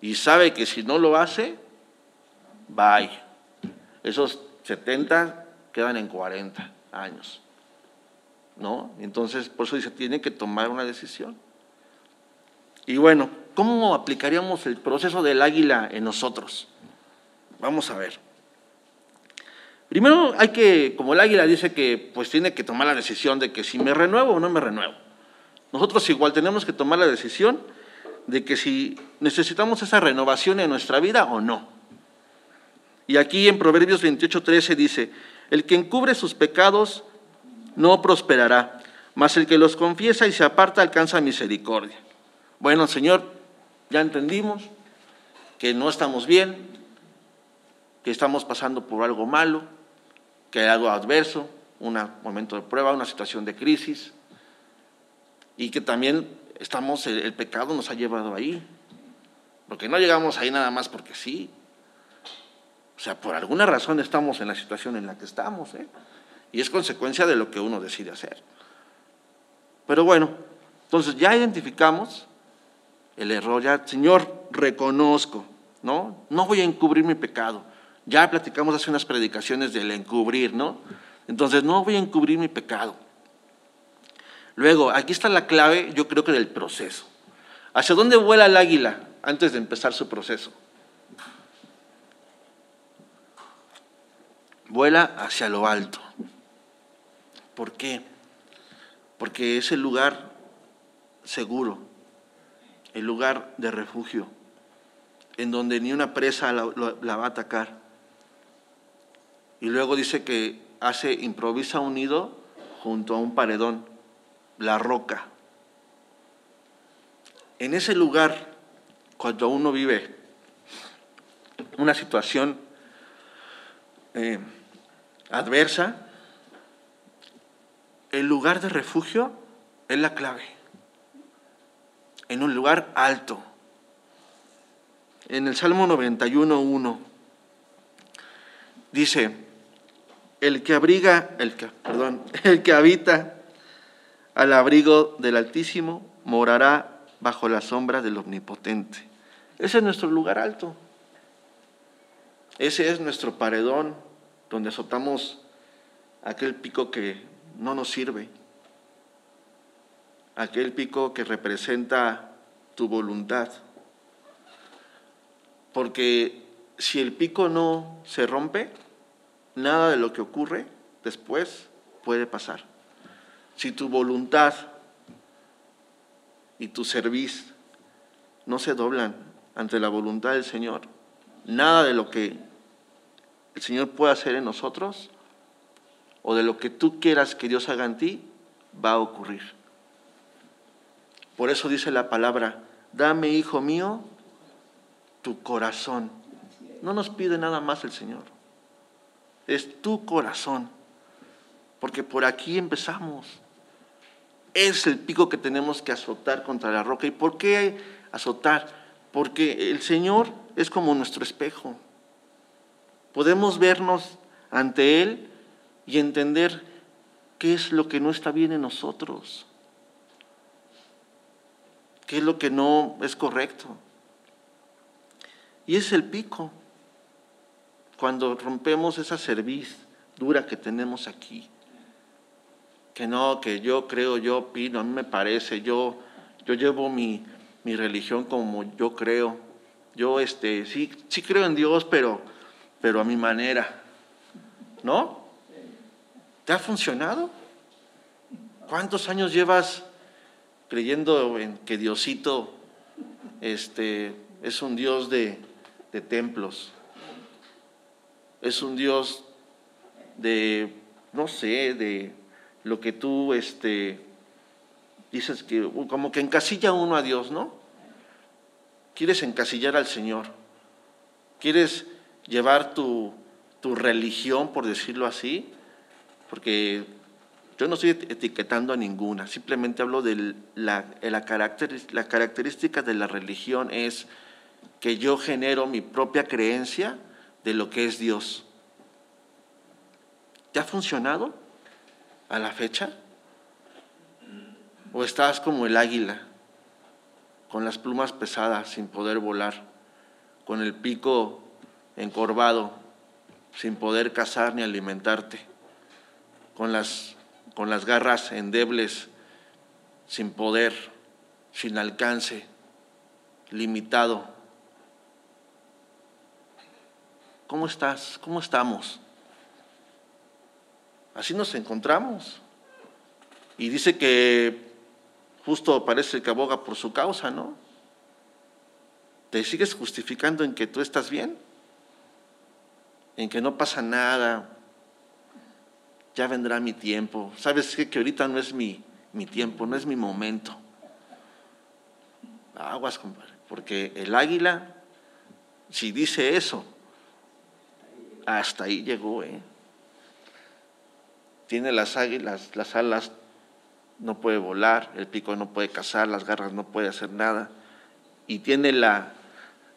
y sabe que si no lo hace, bye. Esos 70 quedan en 40 años. ¿No? Entonces, por eso dice, tiene que tomar una decisión. Y bueno, ¿cómo aplicaríamos el proceso del águila en nosotros? Vamos a ver. Primero hay que, como el águila dice que pues tiene que tomar la decisión de que si me renuevo o no me renuevo. Nosotros igual tenemos que tomar la decisión de que si necesitamos esa renovación en nuestra vida o no. Y aquí en Proverbios 28:13 dice, el que encubre sus pecados no prosperará, mas el que los confiesa y se aparta alcanza misericordia. Bueno, Señor, ya entendimos que no estamos bien, que estamos pasando por algo malo, que hay algo adverso, un momento de prueba, una situación de crisis, y que también estamos, el, pecado nos ha llevado ahí. Porque no llegamos ahí nada más porque sí. O sea, por alguna razón estamos en la situación en la que estamos. ¿eh? Y es consecuencia de lo que uno decide hacer. Pero bueno, entonces ya identificamos el error, ya, Señor, reconozco, ¿no? No voy a encubrir mi pecado. Ya platicamos hace unas predicaciones del encubrir, ¿no? Entonces, no voy a encubrir mi pecado. Luego, aquí está la clave, yo creo que del proceso. ¿Hacia dónde vuela el águila antes de empezar su proceso? Vuela hacia lo alto. ¿Por qué? Porque es el lugar seguro, el lugar de refugio, en donde ni una presa la, la va a atacar. Y luego dice que hace, improvisa un nido junto a un paredón la roca. En ese lugar, cuando uno vive una situación eh, adversa, el lugar de refugio es la clave. En un lugar alto. En el Salmo 91.1 dice, el que abriga, el que, perdón, el que habita al abrigo del Altísimo, morará bajo la sombra del Omnipotente. Ese es nuestro lugar alto. Ese es nuestro paredón donde azotamos aquel pico que no nos sirve, aquel pico que representa tu voluntad. Porque si el pico no se rompe, nada de lo que ocurre después puede pasar si tu voluntad y tu servicio no se doblan ante la voluntad del Señor, nada de lo que el Señor pueda hacer en nosotros o de lo que tú quieras que Dios haga en ti va a ocurrir. Por eso dice la palabra, dame, hijo mío, tu corazón. No nos pide nada más el Señor. Es tu corazón. Porque por aquí empezamos. Es el pico que tenemos que azotar contra la roca. ¿Y por qué azotar? Porque el Señor es como nuestro espejo. Podemos vernos ante Él y entender qué es lo que no está bien en nosotros, qué es lo que no es correcto. Y es el pico, cuando rompemos esa cerviz dura que tenemos aquí, que no, que yo creo, yo opino, a mí me parece, yo, yo llevo mi, mi religión como yo creo, yo este, sí, sí creo en Dios, pero, pero a mi manera, ¿no? ¿Te ha funcionado? ¿Cuántos años llevas creyendo en que Diosito este, es un Dios de, de templos? Es un Dios de, no sé, de lo que tú este, dices que como que encasilla uno a Dios, ¿no? Quieres encasillar al Señor. Quieres llevar tu, tu religión, por decirlo así, porque yo no estoy etiquetando a ninguna, simplemente hablo de la, la, la característica de la religión es que yo genero mi propia creencia de lo que es Dios. ¿Te ha funcionado a la fecha? ¿O estás como el águila, con las plumas pesadas sin poder volar, con el pico encorvado, sin poder cazar ni alimentarte? con las, con las garras endebles, sin poder, sin alcance, limitado. ¿Cómo estás? ¿Cómo estamos? Así nos encontramos. Y dice que justo parece que aboga por su causa, ¿no? ¿Te sigues justificando en que tú estás bien? En que no pasa nada, ya vendrá mi tiempo. ¿Sabes qué? Que ahorita no es mi, mi tiempo, no es mi momento. Aguas, compadre, porque el águila, si dice eso, hasta ahí llegó, ¿eh? Tiene las águilas, las alas, no puede volar, el pico no puede cazar, las garras no puede hacer nada. Y tiene la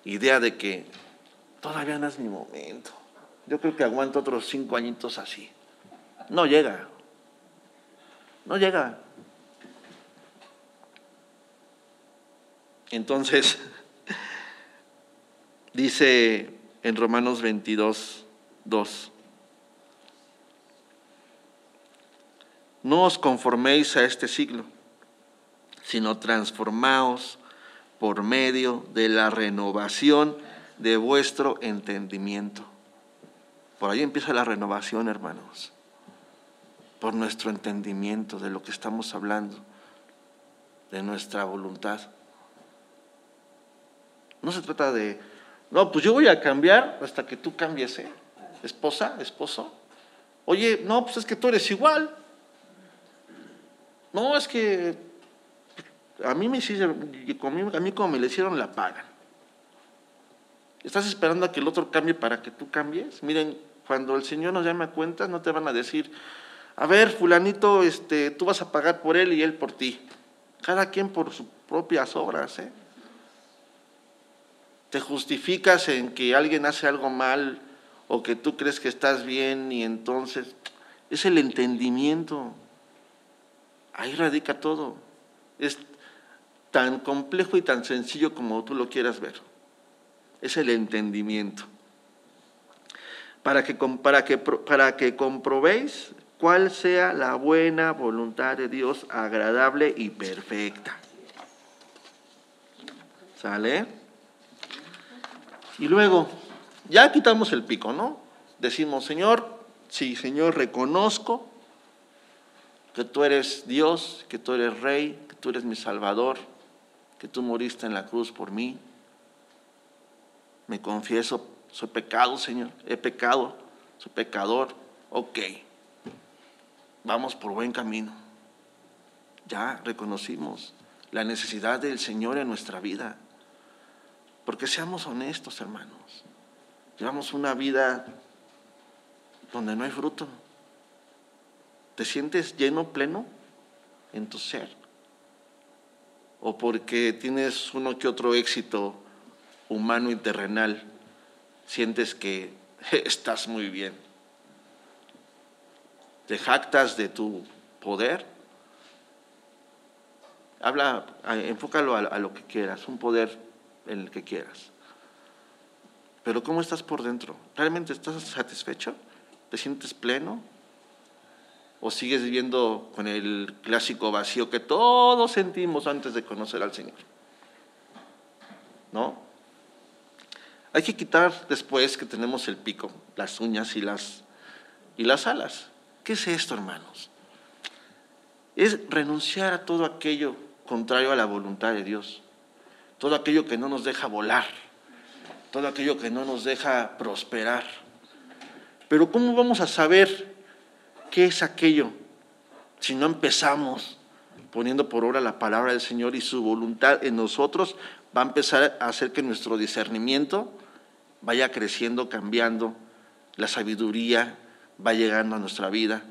idea de que todavía no es mi momento. Yo creo que aguanto otros cinco añitos así. No llega. No llega. Entonces, dice en Romanos 22, 2, no os conforméis a este siglo, sino transformaos por medio de la renovación de vuestro entendimiento. Por ahí empieza la renovación, hermanos por nuestro entendimiento de lo que estamos hablando, de nuestra voluntad. No se trata de, no, pues yo voy a cambiar hasta que tú cambies, ¿eh? Esposa, esposo. Oye, no, pues es que tú eres igual. No, es que a mí me a mí como me le hicieron la pagan. ¿Estás esperando a que el otro cambie para que tú cambies? Miren, cuando el Señor nos llame a cuentas, no te van a decir, a ver, fulanito, este, tú vas a pagar por él y él por ti. Cada quien por sus propias obras. ¿eh? Te justificas en que alguien hace algo mal o que tú crees que estás bien y entonces es el entendimiento. Ahí radica todo. Es tan complejo y tan sencillo como tú lo quieras ver. Es el entendimiento. Para que, para que, para que comprobéis cuál sea la buena voluntad de Dios, agradable y perfecta. ¿Sale? Y luego, ya quitamos el pico, ¿no? Decimos, Señor, sí, Señor, reconozco que tú eres Dios, que tú eres Rey, que tú eres mi Salvador, que tú moriste en la cruz por mí. Me confieso, soy pecado, Señor, he pecado, soy pecador. Ok, vamos por buen camino. Ya reconocimos la necesidad del Señor en nuestra vida. Porque seamos honestos, hermanos. Llevamos una vida donde no hay fruto. ¿Te sientes lleno, pleno en tu ser? ¿O porque tienes uno que otro éxito humano y terrenal, sientes que estás muy bien? ¿Te jactas de tu poder? Habla, enfócalo a, a lo que quieras, un poder en el que quieras. Pero ¿cómo estás por dentro? ¿Realmente estás satisfecho? ¿Te sientes pleno? ¿O sigues viviendo con el clásico vacío que todos sentimos antes de conocer al Señor? ¿No? Hay que quitar después que tenemos el pico, las uñas y las, y las alas. ¿Qué es esto, hermanos? Es renunciar a todo aquello contrario a la voluntad de Dios, todo aquello que no nos deja volar, todo aquello que no nos deja prosperar. Pero ¿cómo vamos a saber qué es aquello si no empezamos poniendo por obra la palabra del Señor y su voluntad en nosotros va a empezar a hacer que nuestro discernimiento vaya creciendo, cambiando, la sabiduría va llegando a nuestra vida,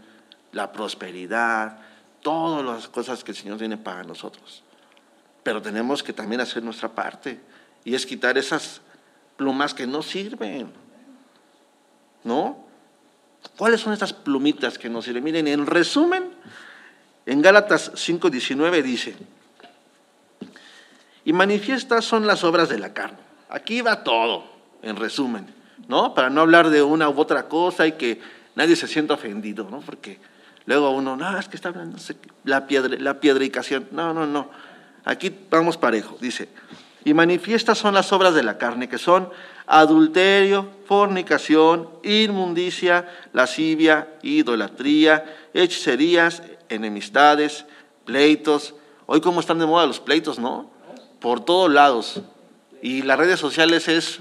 la prosperidad, todas las cosas que el Señor tiene para nosotros. Pero tenemos que también hacer nuestra parte y es quitar esas plumas que no sirven. ¿No? ¿Cuáles son estas plumitas que nos sirven? Miren, en resumen, en Gálatas 5:19 dice, y manifiestas son las obras de la carne. Aquí va todo, en resumen, ¿no? Para no hablar de una u otra cosa y que nadie se sienta ofendido, ¿no? Porque luego uno, no, es que está hablando la, piedra, la piedricación. No, no, no. Aquí vamos parejo, dice, y manifiestas son las obras de la carne, que son adulterio, fornicación, inmundicia, lascivia, idolatría, hechicerías, enemistades, pleitos. Hoy cómo están de moda los pleitos, ¿no? Por todos lados. Y las redes sociales es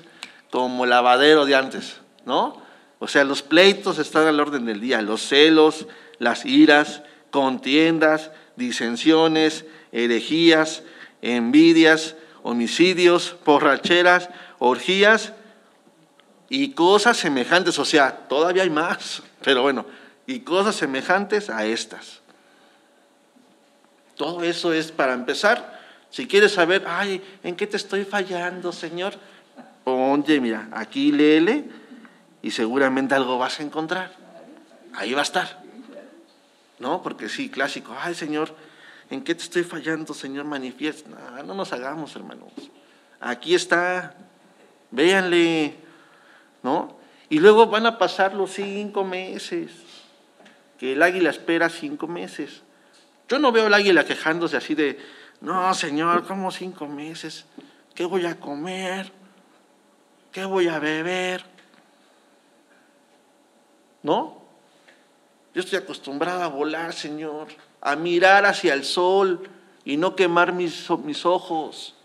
como lavadero de antes, ¿no? O sea, los pleitos están al orden del día, los celos, las iras, contiendas, disensiones, herejías, envidias, homicidios, borracheras, orgías y cosas semejantes, o sea, todavía hay más, pero bueno, y cosas semejantes a estas. Todo eso es para empezar. Si quieres saber, ay, ¿en qué te estoy fallando, Señor? Oye, mira, aquí léele y seguramente algo vas a encontrar. Ahí va a estar. ¿No? Porque sí, clásico, ay, Señor, ¿en qué te estoy fallando, Señor? Manifiesta. No, no nos hagamos, hermanos. Aquí está, véanle, ¿no? Y luego van a pasar los cinco meses, que el águila espera cinco meses. Yo no veo al águila quejándose así de, no, Señor, ¿cómo cinco meses? ¿Qué voy a comer? ¿Qué voy a beber? ¿No? Yo estoy acostumbrada a volar, Señor, a mirar hacia el sol y no quemar mis, mis ojos,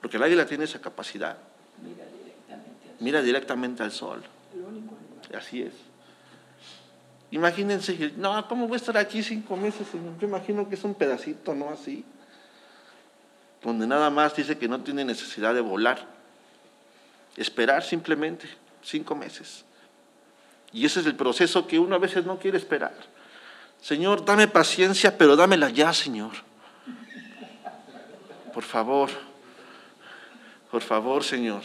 porque el águila tiene esa capacidad. Mira directamente al sol. Así es. Imagínense, no, ¿cómo voy a estar aquí cinco meses, Señor? Yo imagino que es un pedacito, ¿no? Así. Donde nada más dice que no tiene necesidad de volar. Esperar simplemente cinco meses. Y ese es el proceso que uno a veces no quiere esperar. Señor, dame paciencia, pero dámela ya, Señor. Por favor. Por favor, Señor.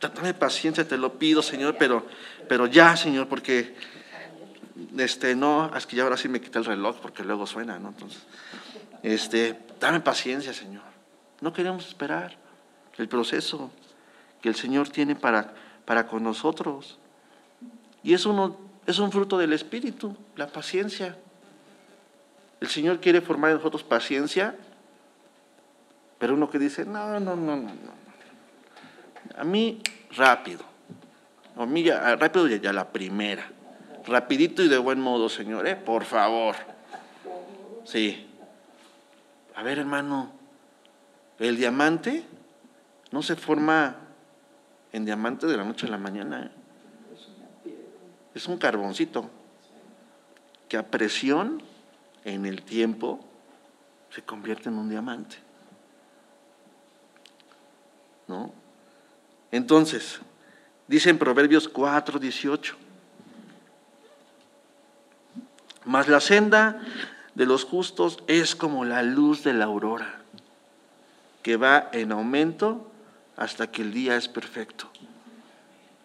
Dame paciencia, te lo pido, Señor, pero, pero ya, Señor, porque este, no, es que ya ahora sí me quita el reloj porque luego suena, ¿no? Entonces, este, dame paciencia, Señor. No queremos esperar el proceso que el Señor tiene para, para con nosotros. Y eso es un fruto del Espíritu, la paciencia. El Señor quiere formar en nosotros paciencia, pero uno que dice, no, no, no, no, no. A mí, rápido. A mí, ya, rápido ya, la primera. Rapidito y de buen modo, Señor, ¿eh? Por favor. Sí. A ver, hermano, El diamante no se forma en diamante de la noche a la mañana. ¿eh? Es un carboncito que a presión en el tiempo se convierte en un diamante. ¿No? Entonces, dice en Proverbios 4, 18, mas la senda de los justos es como la luz de la aurora, que va en aumento hasta que el día es perfecto.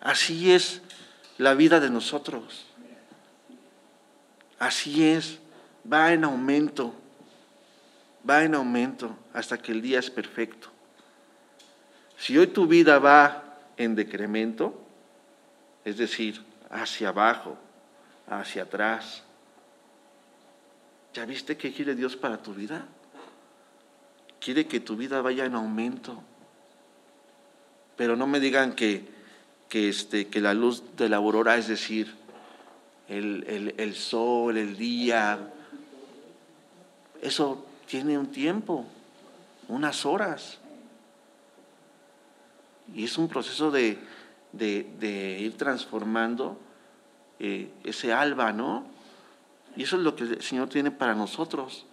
Así es la vida de nosotros. Así es, va en aumento, va en aumento hasta que el día es perfecto. Si hoy tu vida va en decremento, es decir, hacia abajo, hacia atrás, ¿ya viste qué quiere Dios para tu vida? Quiere que tu vida vaya en aumento. Pero no me digan que, que, este, que la luz de la aurora, es decir, el, sol, el día. Eso tiene un tiempo, unas horas. Y es un proceso de, ir transformando eh, ese alba, ¿no? Y eso es lo que el Señor tiene para nosotros.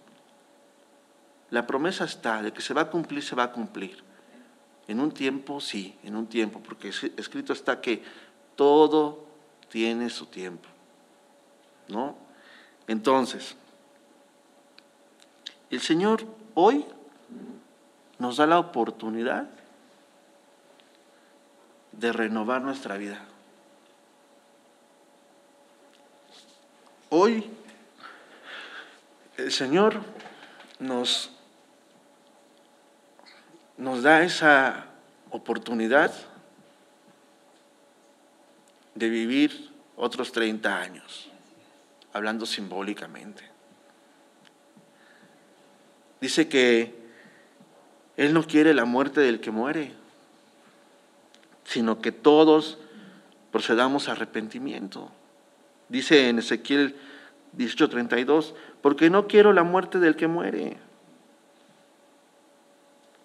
La promesa está de que se va a cumplir, se va a cumplir. En un tiempo, sí, en un tiempo, porque escrito está que todo tiene su tiempo. ¿no? Entonces, el Señor hoy nos da la oportunidad de renovar nuestra vida. Hoy el Señor nos, nos da esa oportunidad de vivir otros 30 años hablando simbólicamente. Dice que Él no quiere la muerte del que muere, sino que todos procedamos a arrepentimiento. Dice en Ezequiel 18:32, porque no quiero la muerte del que muere.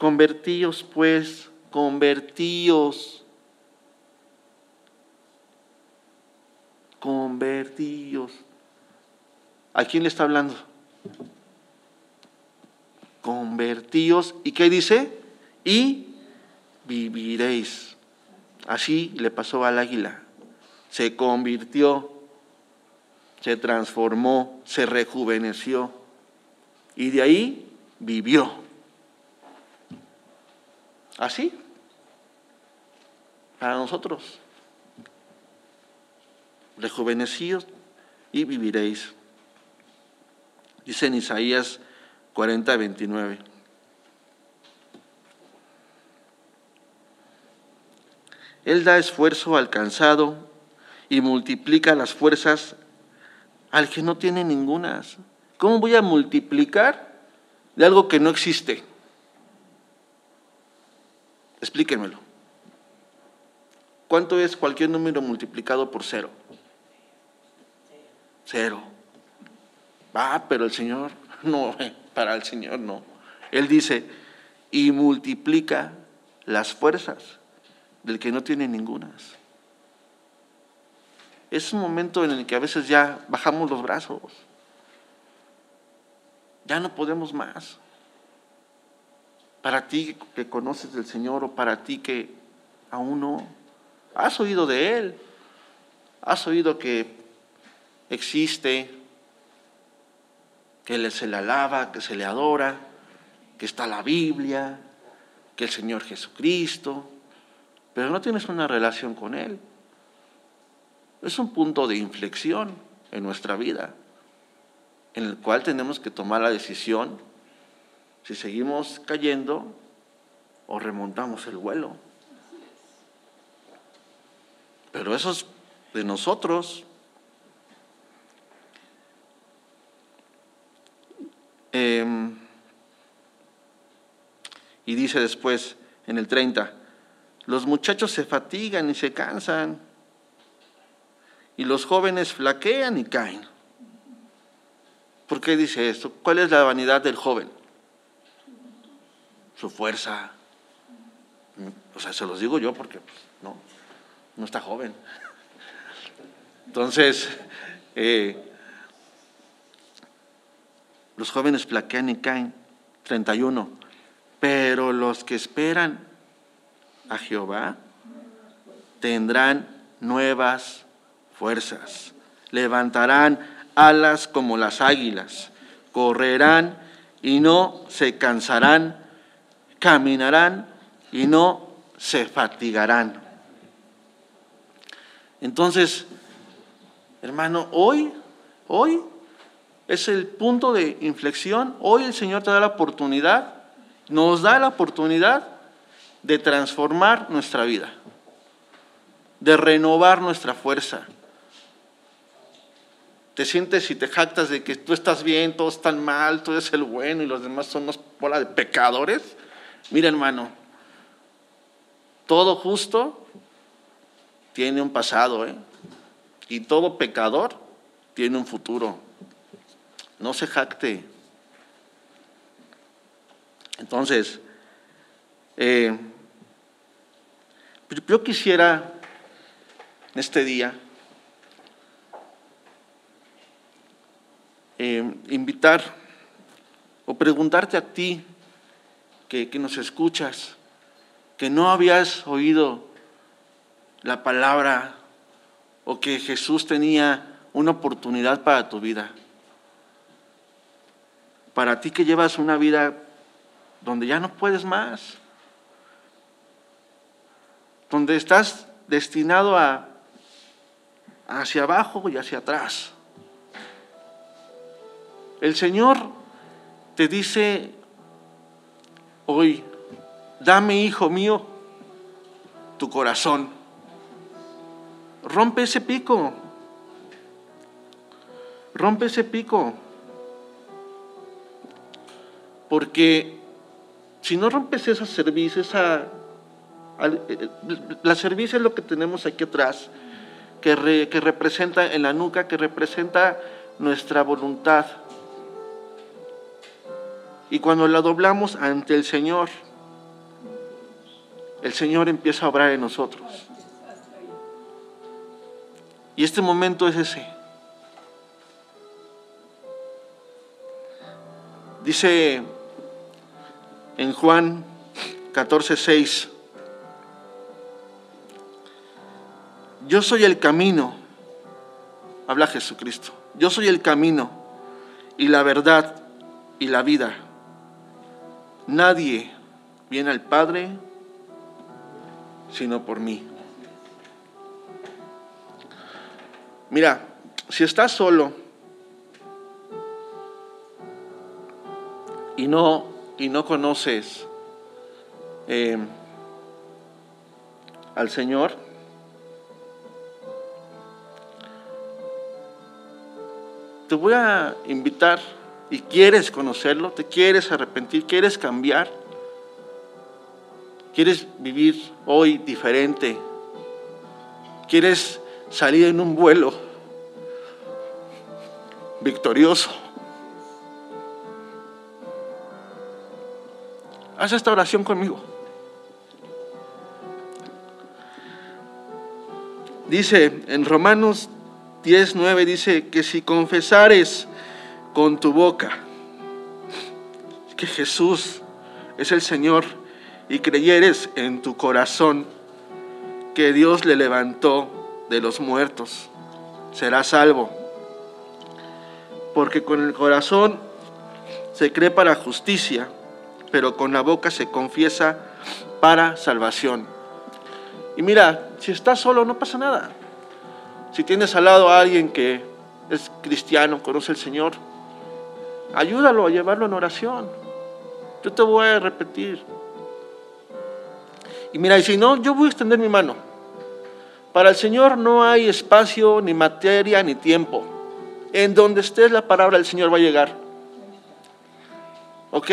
Convertíos pues, convertíos. Convertíos. ¿A quién le está hablando? Convertíos. ¿Y qué dice? Y viviréis. Así le pasó al águila. Se convirtió, se transformó, se rejuveneció. Y de ahí vivió. Así. Para nosotros. Rejuvenecidos y viviréis. Dice en Isaías 40, 29. Él da esfuerzo al cansado y multiplica las fuerzas al que no tiene ningunas. ¿Cómo voy a multiplicar de algo que no existe? Explíquenmelo. ¿Cuánto es cualquier número multiplicado por cero? Cero. Ah, pero el Señor, no, para el Señor no. Él dice, y multiplica las fuerzas del que no tiene ningunas. Es un momento en el que a veces ya bajamos los brazos. Ya no podemos más. Para ti que conoces del Señor o para ti que aún no, has oído de Él. Has oído que existe que se le alaba, que se le adora, que está la Biblia, que el Señor Jesucristo, pero no tienes una relación con Él. Es un punto de inflexión en nuestra vida, en el cual tenemos que tomar la decisión si seguimos cayendo o remontamos el vuelo. Pero eso es de nosotros, Em, y dice después en el 30, los muchachos se fatigan y se cansan, y los jóvenes flaquean y caen. ¿Por qué dice esto? ¿Cuál es la vanidad del joven? Su fuerza. O sea, se los digo yo porque pues, no, está joven. Entonces, eh, los jóvenes plaquean y caen. 31. Pero los que esperan a Jehová tendrán nuevas fuerzas. Levantarán alas como las águilas. Correrán y no se cansarán. Caminarán y no se fatigarán. Entonces, hermano, hoy, hoy es el punto de inflexión. Hoy el Señor te da la oportunidad, nos da la oportunidad de transformar nuestra vida, de renovar nuestra fuerza. Te sientes y te jactas de que tú estás bien, todos están mal, tú eres el bueno y los demás son unos bola de pecadores. Mira, hermano, todo justo tiene un pasado, ¿eh? Y todo pecador tiene un futuro no se jacte. Entonces, eh, yo quisiera en este día eh, invitar o preguntarte a ti que, nos escuchas, que no habías oído la palabra o que Jesús tenía una oportunidad para tu vida. Para ti que llevas una vida donde ya no puedes más, donde estás destinado a hacia abajo y hacia atrás. El Señor te dice hoy, dame, hijo mío, tu corazón. Rompe ese pico. Rompe ese pico. Porque si no rompes esa cerviz, esa, eh, la cerviz es lo que tenemos aquí atrás, que, que representa en la nuca, que representa nuestra voluntad. Y cuando la doblamos ante el Señor, el Señor empieza a obrar en nosotros. Y este momento es ese. Dice en Juan 14, 6. Yo soy el camino, habla Jesucristo. Yo soy el camino y la verdad y la vida. Nadie viene al Padre sino por mí. Mira, si estás solo y no y no conoces eh, al Señor, te voy a invitar y quieres conocerlo, te quieres arrepentir, quieres cambiar, quieres vivir hoy diferente, quieres salir en un vuelo victorioso. Haz esta oración conmigo. Dice en Romanos 10, 9, dice que si confesares con tu boca que Jesús es el Señor y creyeres en tu corazón que Dios le levantó de los muertos, serás salvo. Porque con el corazón se cree para justicia pero con la boca se confiesa para salvación. Y mira, si estás solo no pasa nada. Si tienes al lado a alguien que es cristiano, conoce al Señor, ayúdalo a llevarlo en oración. Yo te voy a repetir. Y mira, y si no, yo voy a extender mi mano. Para el Señor no hay espacio, ni materia, ni tiempo. En donde estés la palabra del Señor va a llegar. ¿Ok?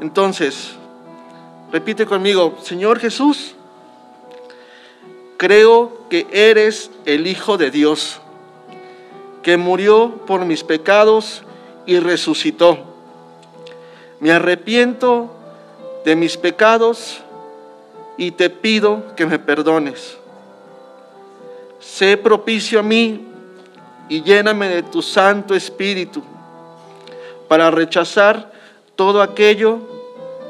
Entonces, repite conmigo, Señor Jesús, creo que eres el Hijo de Dios, que murió por mis pecados y resucitó. Me arrepiento de mis pecados y te pido que me perdones. Sé propicio a mí y lléname de tu Santo Espíritu para rechazar todo aquello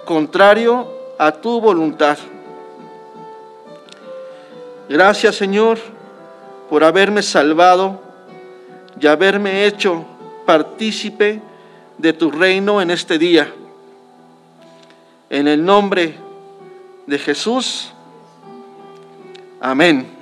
contrario a tu voluntad. Gracias Señor por haberme salvado y haberme hecho partícipe de tu reino en este día. En el nombre de Jesús. Amén.